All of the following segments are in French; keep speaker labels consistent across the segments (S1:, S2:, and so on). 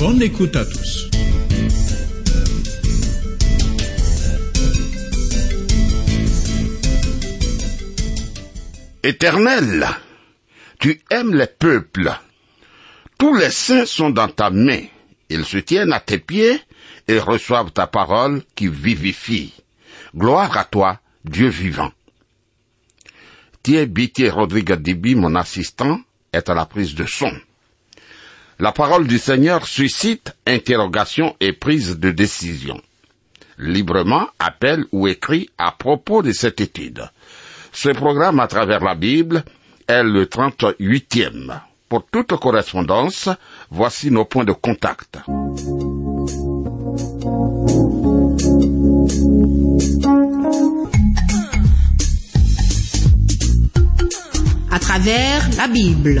S1: Bonne écoute à tous.
S2: Éternel, tu aimes les peuples. Tous les saints sont dans ta main. Ils se tiennent à tes pieds et reçoivent ta parole qui vivifie. Gloire à toi, Dieu vivant. Thierry Bitier Rodrigue Dibi, mon assistant, est à la prise de son. La parole du Seigneur suscite interrogation et prise de décision. Librement appelle ou écrit à propos de cette étude. Ce programme à travers la Bible est le 38e. Pour toute correspondance, voici nos points de contact.
S3: À travers la Bible.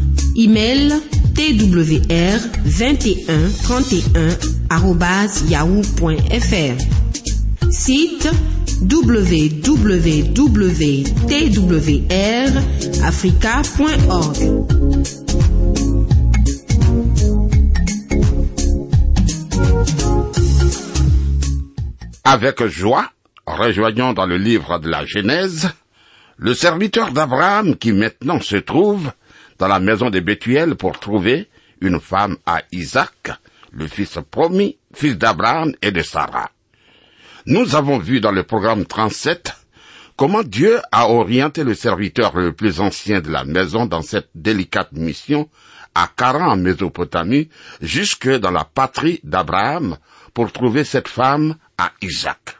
S3: Email twr 21 31 yahoo.fr. Site www.twrafrica.org.
S2: Avec joie, rejoignons dans le livre de la Genèse le serviteur d'Abraham qui maintenant se trouve dans la maison de Bethuel pour trouver une femme à Isaac, le fils promis, fils d'Abraham et de Sarah. Nous avons vu dans le programme 37 comment Dieu a orienté le serviteur le plus ancien de la maison dans cette délicate mission à Caran en Mésopotamie jusque dans la patrie d'Abraham pour trouver cette femme à Isaac.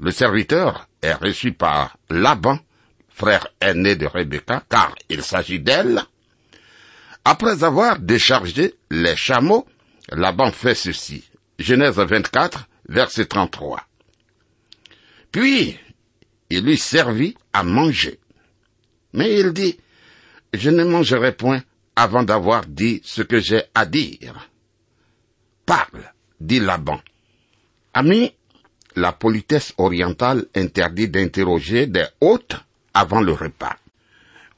S2: Le serviteur est reçu par Laban, frère aîné de Rebecca, car il s'agit d'elle. Après avoir déchargé les chameaux, Laban fait ceci. Genèse 24, verset 33. Puis, il lui servit à manger. Mais il dit, je ne mangerai point avant d'avoir dit ce que j'ai à dire. Parle, dit Laban. Ami, la politesse orientale interdit d'interroger des hôtes avant le repas.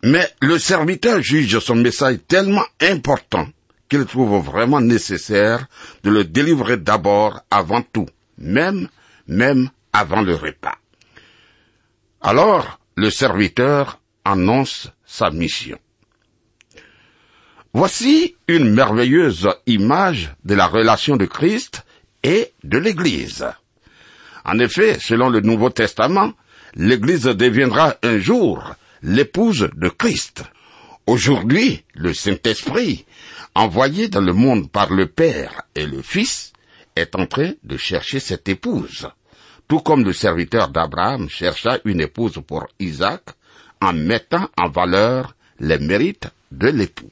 S2: Mais le serviteur juge son message tellement important qu'il trouve vraiment nécessaire de le délivrer d'abord avant tout, même, même avant le repas. Alors, le serviteur annonce sa mission. Voici une merveilleuse image de la relation de Christ et de l'Église. En effet, selon le Nouveau Testament, l'Église deviendra un jour l'épouse de Christ. Aujourd'hui, le Saint-Esprit, envoyé dans le monde par le Père et le Fils, est en train de chercher cette épouse, tout comme le serviteur d'Abraham chercha une épouse pour Isaac en mettant en valeur les mérites de l'époux.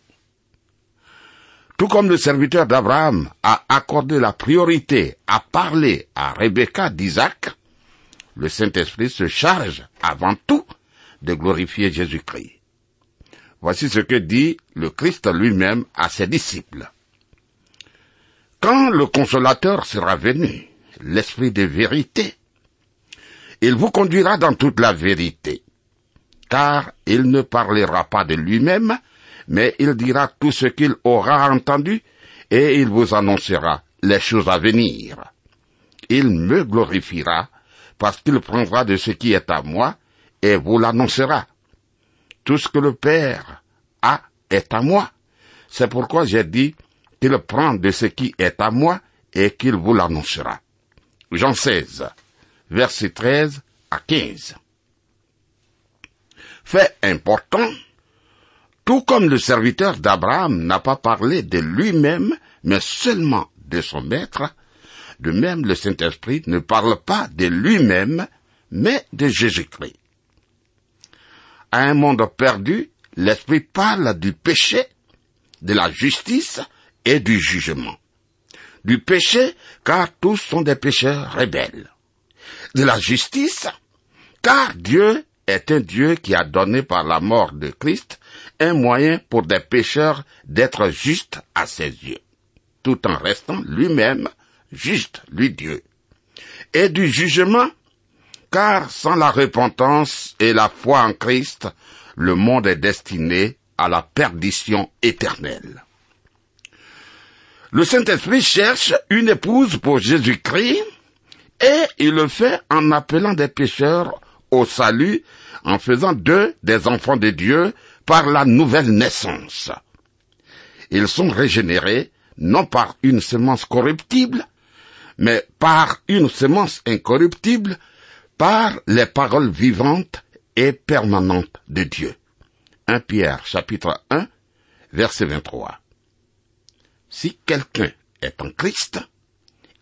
S2: Tout comme le serviteur d'Abraham a accordé la priorité à parler à Rebecca d'Isaac, le Saint-Esprit se charge avant tout de glorifier Jésus-Christ. Voici ce que dit le Christ lui-même à ses disciples. Quand le consolateur sera venu, l'Esprit de vérité, il vous conduira dans toute la vérité, car il ne parlera pas de lui-même, mais il dira tout ce qu'il aura entendu, et il vous annoncera les choses à venir. Il me glorifiera, parce qu'il prendra de ce qui est à moi, et vous l'annoncera. Tout ce que le Père a est à moi. C'est pourquoi j'ai dit qu'il prend de ce qui est à moi et qu'il vous l'annoncera. Jean 16, versets 13 à 15. Fait important, tout comme le serviteur d'Abraham n'a pas parlé de lui-même, mais seulement de son maître, de même le Saint-Esprit ne parle pas de lui-même, mais de Jésus-Christ. À un monde perdu, l'Esprit parle du péché, de la justice et du jugement. Du péché, car tous sont des pécheurs rebelles. De la justice, car Dieu est un Dieu qui a donné par la mort de Christ un moyen pour des pécheurs d'être justes à ses yeux, tout en restant lui-même juste, lui Dieu. Et du jugement, car sans la repentance et la foi en Christ, le monde est destiné à la perdition éternelle. Le Saint-Esprit cherche une épouse pour Jésus-Christ et il le fait en appelant des pécheurs au salut, en faisant d'eux des enfants de Dieu par la nouvelle naissance. Ils sont régénérés non par une semence corruptible, mais par une semence incorruptible, par les paroles vivantes et permanentes de Dieu. 1 Pierre chapitre 1 verset 23. Si quelqu'un est en Christ,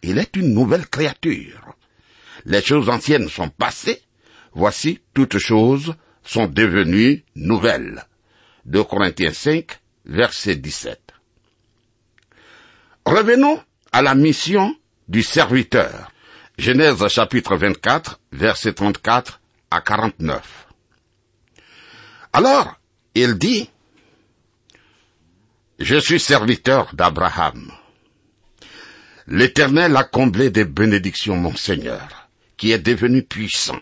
S2: il est une nouvelle créature. Les choses anciennes sont passées, voici toutes choses sont devenues nouvelles. 2 Corinthiens 5, verset 17. Revenons à la mission du serviteur. Genèse chapitre 24, verset 34 à 49. Alors, il dit, Je suis serviteur d'Abraham. L'Éternel a comblé des bénédictions mon Seigneur, qui est devenu puissant.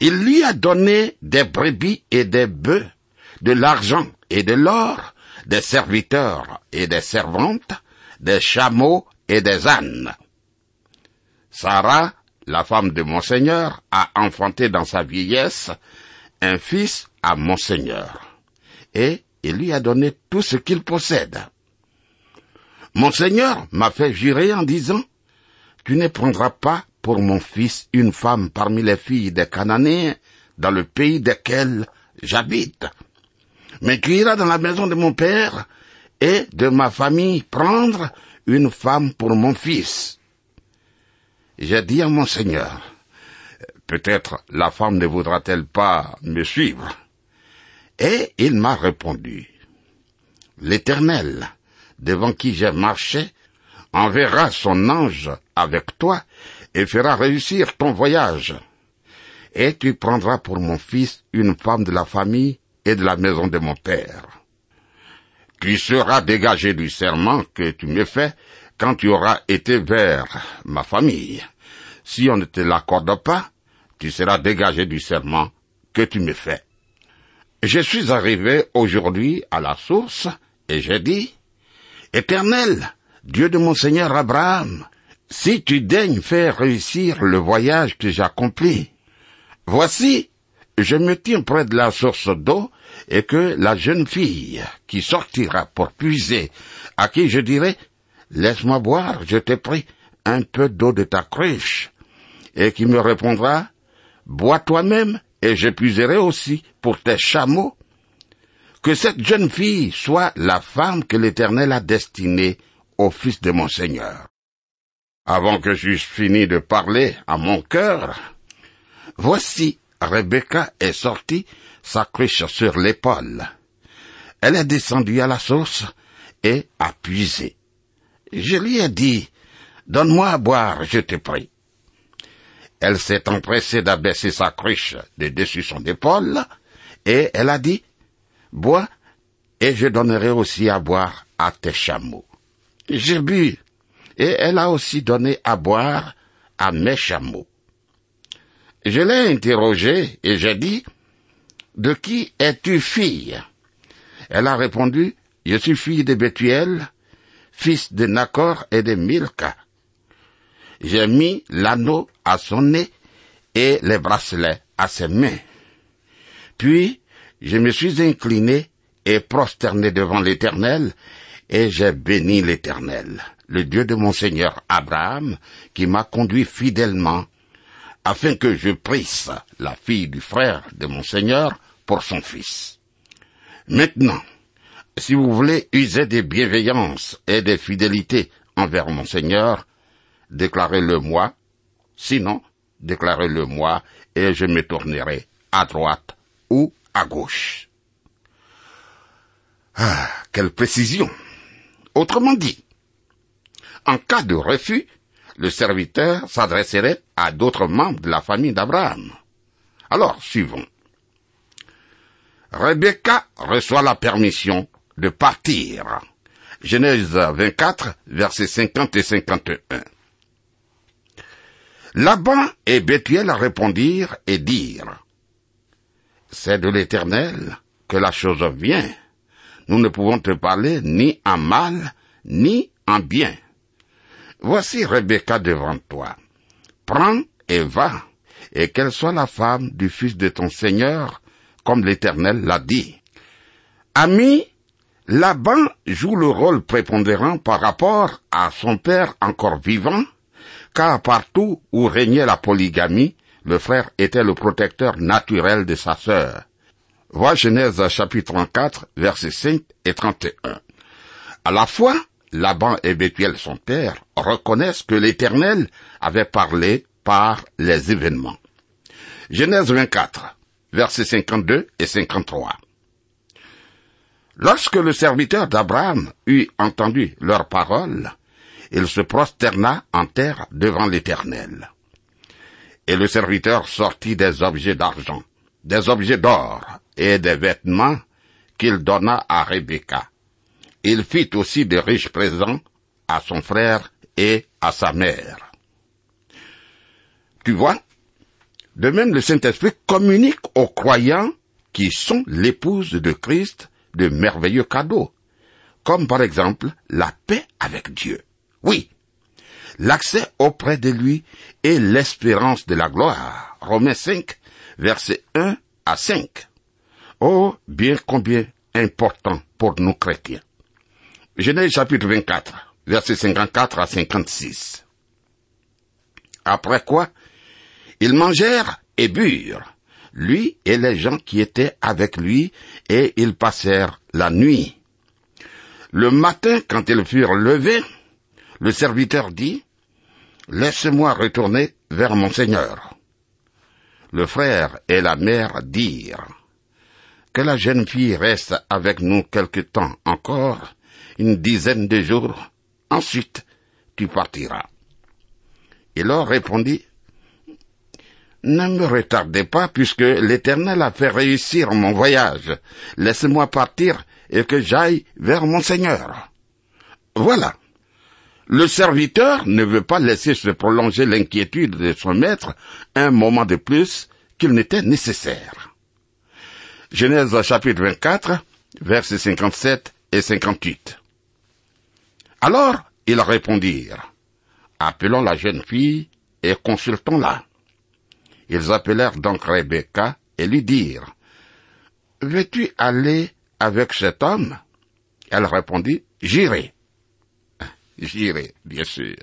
S2: Il lui a donné des brebis et des bœufs, de l'argent et de l'or, des serviteurs et des servantes, des chameaux et des ânes. Sarah, la femme de mon Seigneur, a enfanté dans sa vieillesse un fils à mon Seigneur, et il lui a donné tout ce qu'il possède. Mon Seigneur m'a fait jurer en disant, Tu ne prendras pas pour mon fils une femme parmi les filles des Cananéens dans le pays desquels j'habite, mais tu iras dans la maison de mon père et de ma famille prendre une femme pour mon fils. J'ai dit à mon Seigneur, peut-être la femme ne voudra-t-elle pas me suivre? Et il m'a répondu, l'Éternel, devant qui j'ai marché, enverra son ange avec toi et fera réussir ton voyage. Et tu prendras pour mon fils une femme de la famille et de la maison de mon père. Tu seras dégagé du serment que tu me fais quand tu auras été vers ma famille. Si on ne te l'accorde pas, tu seras dégagé du serment que tu me fais. Je suis arrivé aujourd'hui à la source et j'ai dit, Éternel, Dieu de mon Seigneur Abraham, si tu daignes faire réussir le voyage que j'accomplis, voici, je me tiens près de la source d'eau et que la jeune fille qui sortira pour puiser, à qui je dirai, laisse-moi boire, je t'ai pris un peu d'eau de ta cruche, et qui me répondra, bois toi-même, et je puiserai aussi pour tes chameaux. Que cette jeune fille soit la femme que l'Éternel a destinée au fils de mon Seigneur. Avant que j'eusse fini de parler à mon cœur, voici Rebecca est sortie, sa cruche sur l'épaule. Elle est descendue à la source et a puisé. Je lui ai dit, Donne-moi à boire, je te prie. Elle s'est empressée d'abaisser sa cruche de dessus son épaule, et elle a dit, Bois, et je donnerai aussi à boire à tes chameaux. J'ai bu, et elle a aussi donné à boire à mes chameaux. Je l'ai interrogée et j'ai dit, De qui es-tu fille? Elle a répondu, Je suis fille de Bethuel, fils de Nacor et de Milka. J'ai mis l'anneau à son nez et les bracelets à ses mains. Puis je me suis incliné et prosterné devant l'Éternel, et j'ai béni l'Éternel, le Dieu de mon Seigneur Abraham, qui m'a conduit fidèlement, afin que je prisse la fille du frère de mon Seigneur pour son fils. Maintenant, si vous voulez user des bienveillances et des fidélités envers mon Seigneur, déclarez-le moi, sinon, déclarez-le moi, et je me tournerai à droite ou à gauche. Ah, quelle précision. Autrement dit, en cas de refus, le serviteur s'adresserait à d'autres membres de la famille d'Abraham. Alors, suivons. Rebecca reçoit la permission de partir. Genèse 24, versets 50 et 51. Laban et Bethuel répondirent et dirent, C'est de l'Éternel que la chose vient. Nous ne pouvons te parler ni en mal, ni en bien. Voici Rebecca devant toi. Prends et va, et qu'elle soit la femme du fils de ton Seigneur, comme l'Éternel l'a dit. Ami, Laban joue le rôle prépondérant par rapport à son père encore vivant, car partout où régnait la polygamie, le frère était le protecteur naturel de sa sœur. Vois Genèse chapitre 34, versets 5 et 31. À la fois, Laban et Bethuel, son père, reconnaissent que l'Éternel avait parlé par les événements. Genèse 24, versets 52 et 53. Lorsque le serviteur d'Abraham eut entendu leurs paroles, il se prosterna en terre devant l'Éternel. Et le serviteur sortit des objets d'argent, des objets d'or et des vêtements qu'il donna à Rebecca. Il fit aussi de riches présents à son frère et à sa mère. Tu vois, de même le Saint-Esprit communique aux croyants qui sont l'épouse de Christ de merveilleux cadeaux, comme par exemple la paix avec Dieu. Oui, l'accès auprès de lui et l'espérance de la gloire. Romains 5, versets 1 à 5. Oh, bien combien important pour nous chrétiens. Genèse chapitre 24, versets 54 à 56. Après quoi, ils mangèrent et burent, lui et les gens qui étaient avec lui, et ils passèrent la nuit. Le matin, quand ils furent levés, le serviteur dit, Laisse-moi retourner vers mon Seigneur. Le frère et la mère dirent, Que la jeune fille reste avec nous quelque temps encore, une dizaine de jours, ensuite tu partiras. Il leur répondit, Ne me retardez pas puisque l'Éternel a fait réussir mon voyage. Laissez-moi partir et que j'aille vers mon Seigneur. Voilà. Le serviteur ne veut pas laisser se prolonger l'inquiétude de son maître un moment de plus qu'il n'était nécessaire. Genèse chapitre 24, versets 57 et 58. Alors ils répondirent, appelons la jeune fille et consultons-la. Ils appelèrent donc Rebecca et lui dirent, veux-tu aller avec cet homme? Elle répondit, j'irai. J'irai, bien sûr.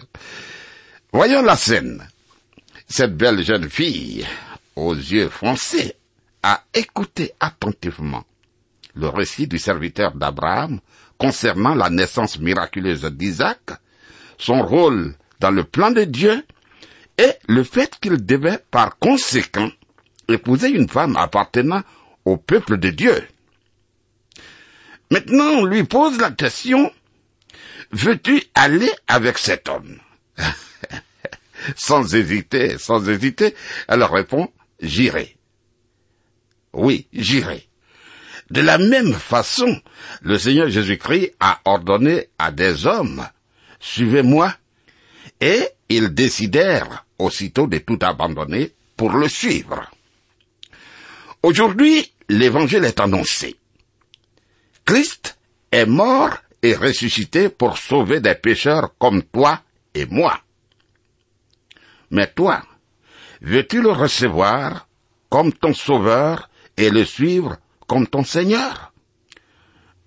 S2: Voyons la scène. Cette belle jeune fille, aux yeux foncés, a écouté attentivement le récit du serviteur d'Abraham concernant la naissance miraculeuse d'Isaac, son rôle dans le plan de Dieu, et le fait qu'il devait par conséquent épouser une femme appartenant au peuple de Dieu. Maintenant, on lui pose la question, veux-tu aller avec cet homme? Sans hésiter, sans hésiter, elle répond, j'irai. Oui, j'irai. De la même façon, le Seigneur Jésus-Christ a ordonné à des hommes, suivez-moi, et ils décidèrent aussitôt de tout abandonner pour le suivre. Aujourd'hui, l'évangile est annoncé. Christ est mort et ressuscité pour sauver des pécheurs comme toi et moi. Mais toi, veux-tu le recevoir comme ton sauveur et le suivre comme ton Seigneur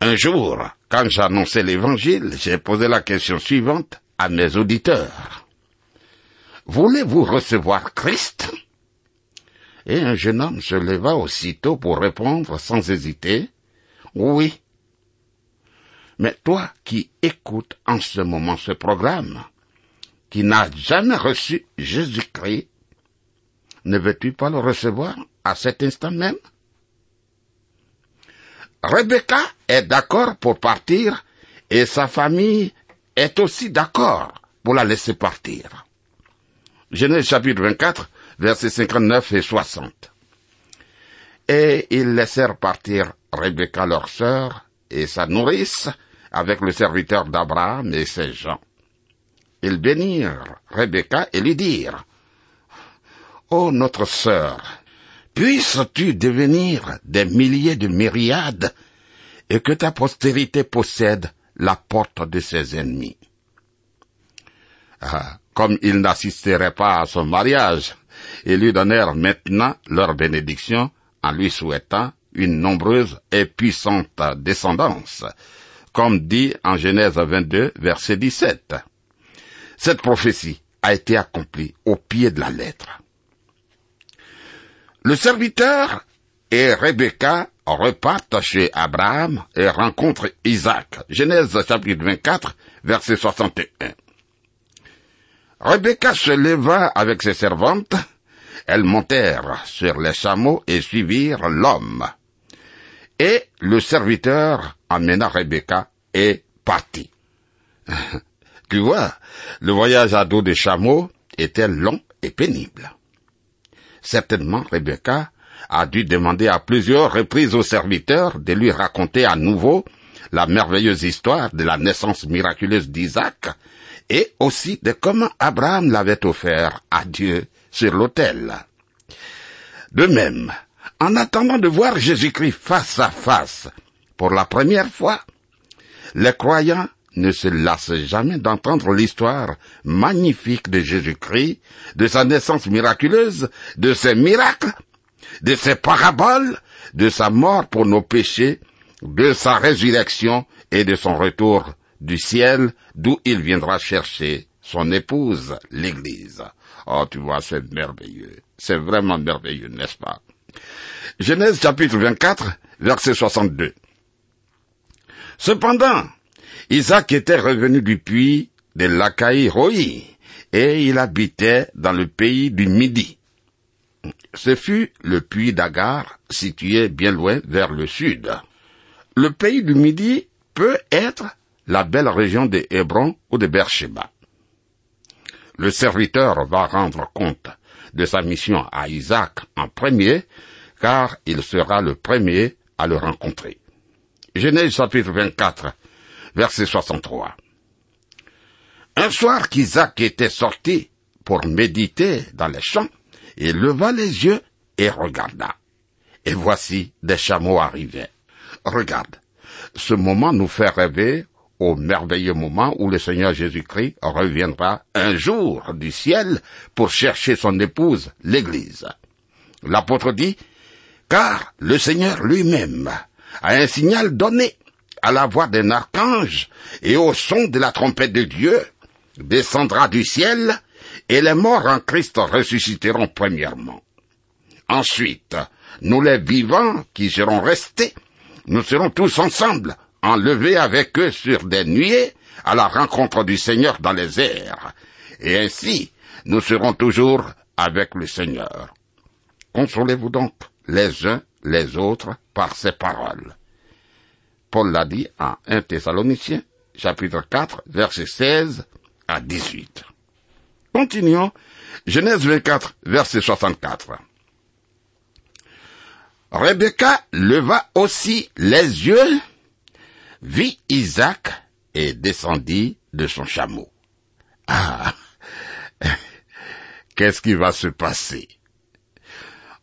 S2: Un jour, quand j'annonçais l'évangile, j'ai posé la question suivante à mes auditeurs. Voulez-vous recevoir Christ? Et un jeune homme se leva aussitôt pour répondre sans hésiter, oui. Mais toi qui écoutes en ce moment ce programme, qui n'as jamais reçu Jésus-Christ, ne veux-tu pas le recevoir à cet instant même? Rebecca est d'accord pour partir et sa famille est aussi d'accord pour la laisser partir. Genèse chapitre 24, versets 59 et 60. Et ils laissèrent partir Rebecca leur sœur et sa nourrice avec le serviteur d'Abraham et ses gens. Ils bénirent Rebecca et lui dirent, Ô notre sœur, puisses-tu devenir des milliers de myriades et que ta postérité possède la porte de ses ennemis? Ah, comme ils n'assisteraient pas à son mariage, ils lui donnèrent maintenant leur bénédiction en lui souhaitant une nombreuse et puissante descendance, comme dit en Genèse 22, verset 17. Cette prophétie a été accomplie au pied de la lettre. Le serviteur et Rebecca repartent chez Abraham et rencontrent Isaac. Genèse chapitre 24, verset 61. Rebecca se leva avec ses servantes. Elles montèrent sur les chameaux et suivirent l'homme. Et le serviteur amena Rebecca et partit. tu vois, le voyage à dos des chameaux était long et pénible. Certainement, Rebecca a dû demander à plusieurs reprises au serviteur de lui raconter à nouveau la merveilleuse histoire de la naissance miraculeuse d'Isaac et aussi de comment Abraham l'avait offert à Dieu sur l'autel. De même, en attendant de voir Jésus-Christ face à face pour la première fois, les croyants ne se lassent jamais d'entendre l'histoire magnifique de Jésus-Christ, de sa naissance miraculeuse, de ses miracles, de ses paraboles, de sa mort pour nos péchés, de sa résurrection et de son retour du ciel, d'où il viendra chercher son épouse, l'Église. Oh, tu vois, c'est merveilleux. C'est vraiment merveilleux, n'est-ce pas? Genèse chapitre 24, verset 62. Cependant, Isaac était revenu du puits de l'Achaï Roi, et il habitait dans le pays du Midi. Ce fut le puits d'Agar, situé bien loin vers le sud. Le pays du Midi peut être la belle région de Hébron ou de Beersheba. Le serviteur va rendre compte de sa mission à Isaac en premier, car il sera le premier à le rencontrer. Genèse chapitre 24, verset 63. Un soir qu'Isaac était sorti pour méditer dans les champs, il leva les yeux et regarda. Et voici des chameaux arrivaient. Regarde, ce moment nous fait rêver au merveilleux moment où le Seigneur Jésus-Christ reviendra un jour du ciel pour chercher son épouse, l'Église. L'apôtre dit, car le Seigneur lui-même a un signal donné à la voix d'un archange et au son de la trompette de Dieu, descendra du ciel et les morts en Christ ressusciteront premièrement. Ensuite, nous les vivants qui serons restés, nous serons tous ensemble, enlevés avec eux sur des nuées à la rencontre du Seigneur dans les airs. Et ainsi, nous serons toujours avec le Seigneur. Consolez-vous donc les uns les autres par ces paroles. Paul l'a dit en 1 Thessaloniciens, chapitre 4, verset 16 à 18. Continuons. Genèse 24, verset 64. Rebecca leva aussi les yeux, vit Isaac et descendit de son chameau. Ah, qu'est-ce qui va se passer?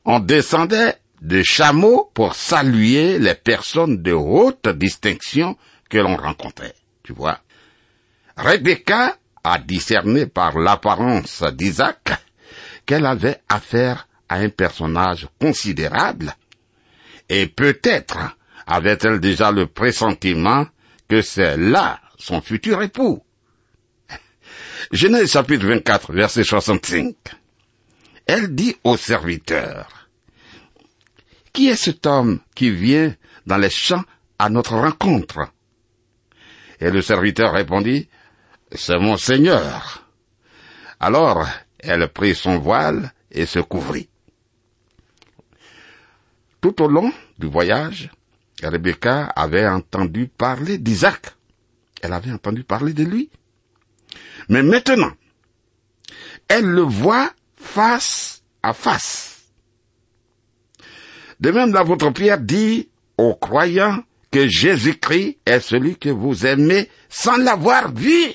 S2: On descendait de chameau pour saluer les personnes de haute distinction que l'on rencontrait. Tu vois Rebecca a discerné par l'apparence d'Isaac qu'elle avait affaire à un personnage considérable, et peut-être avait-elle déjà le pressentiment que c'est là son futur époux. Genèse chapitre 24, verset 65. Elle dit au serviteur, Qui est cet homme qui vient dans les champs à notre rencontre? Et le serviteur répondit, C'est mon Seigneur. Alors elle prit son voile et se couvrit. Tout au long du voyage, Rebecca avait entendu parler d'Isaac. Elle avait entendu parler de lui. Mais maintenant, elle le voit face à face. De même, l'apôtre Pierre dit aux croyants que Jésus-Christ est celui que vous aimez sans l'avoir vu,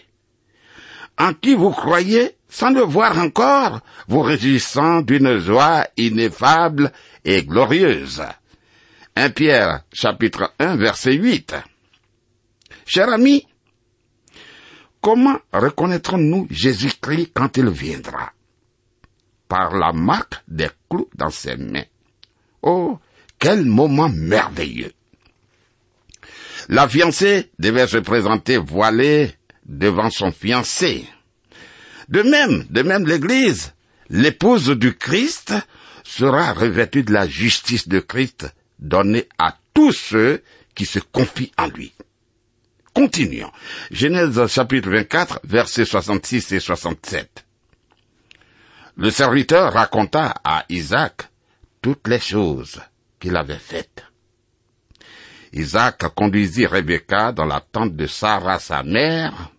S2: en qui vous croyez sans le voir encore, vous réjouissant d'une joie ineffable et glorieuse. 1 Pierre chapitre 1 verset 8. Cher ami, comment reconnaîtrons-nous Jésus-Christ quand il viendra? Par la marque des clous dans ses mains. Oh, quel moment merveilleux La fiancée devait se présenter voilée devant son fiancé. De même, de même l'Église, l'épouse du Christ, sera revêtue de la justice de Christ donnée à tous ceux qui se confient en lui. Continuons. Genèse chapitre 24, versets 66 et 67. Le serviteur raconta à Isaac toutes les choses qu'il avait faites. Isaac conduisit Rebecca dans la tente de Sarah sa mère,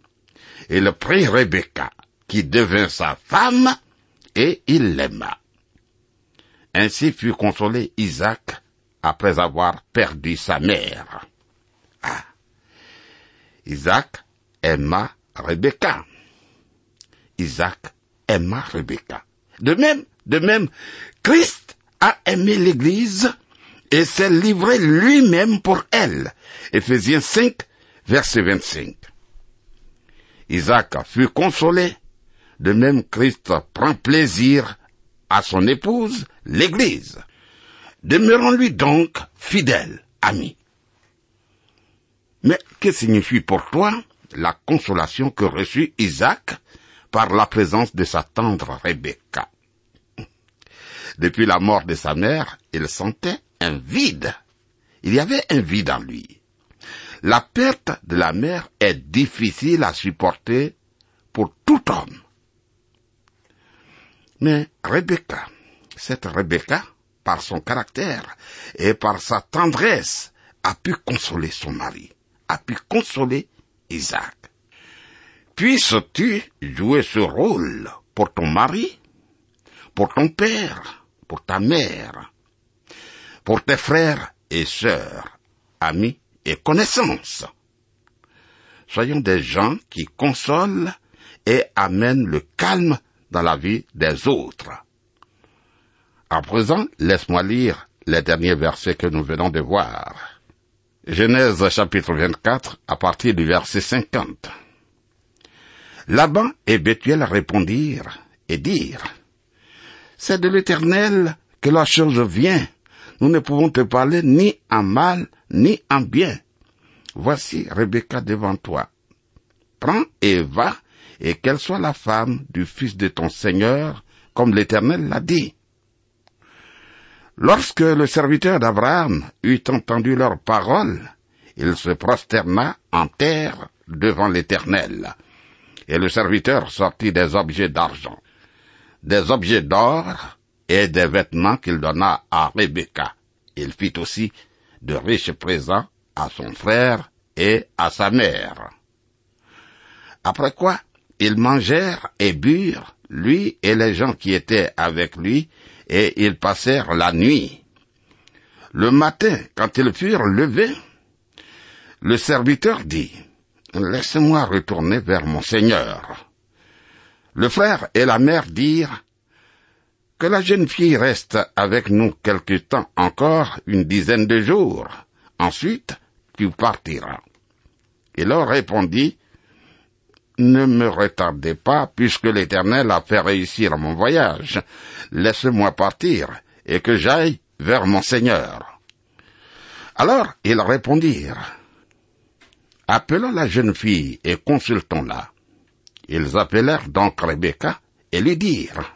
S2: et le prit Rebecca, qui devint sa femme, et il l'aima. Ainsi fut consolé Isaac après avoir perdu sa mère. Ah. Isaac aima Rebecca. Isaac aima Rebecca. De même, de même, Christ a aimé l'Église et s'est livré lui-même pour elle. Éphésiens 5, verset 25. Isaac fut consolé de même, Christ prend plaisir à son épouse, l'Église. Demeurons-lui donc fidèles, amis. Mais que signifie pour toi la consolation que reçut Isaac par la présence de sa tendre Rebecca? Depuis la mort de sa mère, il sentait un vide. Il y avait un vide en lui. La perte de la mère est difficile à supporter pour tout homme. Mais Rebecca, cette Rebecca, par son caractère et par sa tendresse, a pu consoler son mari, a pu consoler Isaac. Puisses-tu jouer ce rôle pour ton mari, pour ton père, pour ta mère, pour tes frères et sœurs, amis et connaissances. Soyons des gens qui consolent et amènent le calme dans la vie des autres. À présent, laisse-moi lire les derniers versets que nous venons de voir. Genèse chapitre 24 à partir du verset 50. Laban et Bethuel répondirent et dirent, C'est de l'Éternel que la chose vient. Nous ne pouvons te parler ni en mal ni en bien. Voici Rebecca devant toi. Prends et va et qu'elle soit la femme du fils de ton Seigneur, comme l'Éternel l'a dit. Lorsque le serviteur d'Abraham eut entendu leurs paroles, il se prosterna en terre devant l'Éternel. Et le serviteur sortit des objets d'argent, des objets d'or et des vêtements qu'il donna à Rebecca. Il fit aussi de riches présents à son frère et à sa mère. Après quoi, ils mangèrent et burent, lui et les gens qui étaient avec lui, et ils passèrent la nuit. Le matin, quand ils furent levés, le serviteur dit, Laisse-moi retourner vers mon Seigneur. Le frère et la mère dirent, Que la jeune fille reste avec nous quelque temps encore, une dizaine de jours. Ensuite, tu partiras. Il leur répondit, ne me retardez pas, puisque l'Éternel a fait réussir mon voyage. Laisse-moi partir, et que j'aille vers mon Seigneur. Alors ils répondirent, Appelons la jeune fille et consultons-la. Ils appelèrent donc Rebecca et lui dirent,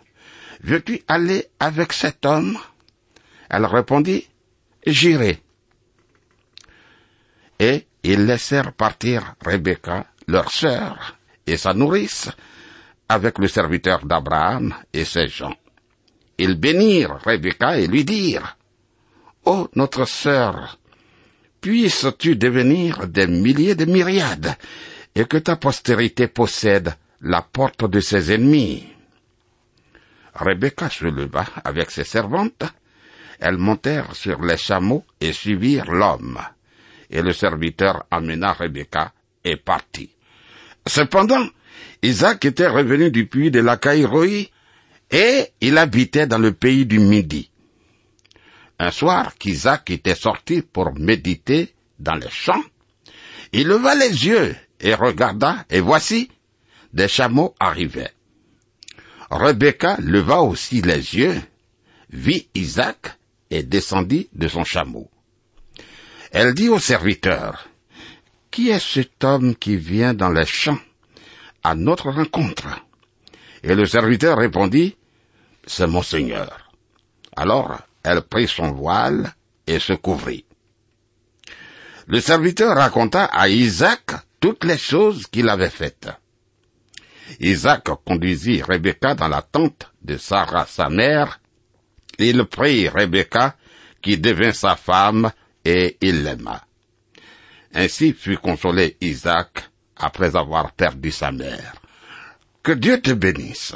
S2: Veux-tu aller avec cet homme? Elle répondit, J'irai. Et ils laissèrent partir Rebecca, leur sœur, et sa nourrice, avec le serviteur d'Abraham et ses gens. Ils bénirent Rebecca et lui dirent, Ô notre sœur, puisses-tu devenir des milliers de myriades, et que ta postérité possède la porte de ses ennemis. Rebecca se leva avec ses servantes, elles montèrent sur les chameaux et suivirent l'homme, et le serviteur amena Rebecca et partit. Cependant, Isaac était revenu du puits de la Caïroï, et il habitait dans le pays du Midi. Un soir qu'Isaac était sorti pour méditer dans les champs, il leva les yeux et regarda, et voici, des chameaux arrivaient. Rebecca leva aussi les yeux, vit Isaac et descendit de son chameau. Elle dit au serviteur, Qui est cet homme qui vient dans les champs à notre rencontre? Et le serviteur répondit, C'est mon Seigneur. Alors elle prit son voile et se couvrit. Le serviteur raconta à Isaac toutes les choses qu'il avait faites. Isaac conduisit Rebecca dans la tente de Sarah sa mère. Il prit Rebecca, qui devint sa femme, et il l'aima. Ainsi fut consolé Isaac après avoir perdu sa mère. Que Dieu te bénisse.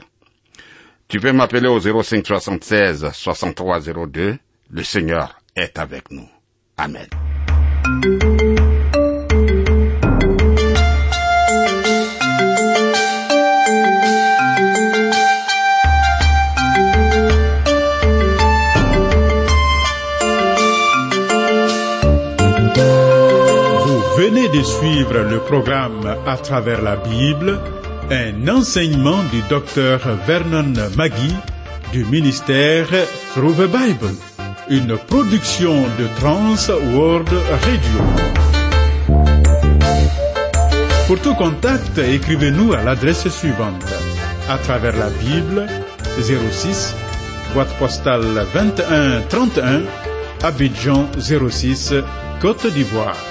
S2: Tu peux m'appeler au 05 76 63 02. Le Seigneur est avec nous. Amen.
S1: De suivre le programme À travers la Bible, un enseignement du docteur Vernon Magui du ministère Through the Bible, une production de Trans World Radio. Pour tout contact, écrivez-nous à l'adresse suivante. À travers la Bible, 06, boîte postale 21 31, Abidjan 06, Côte d'Ivoire.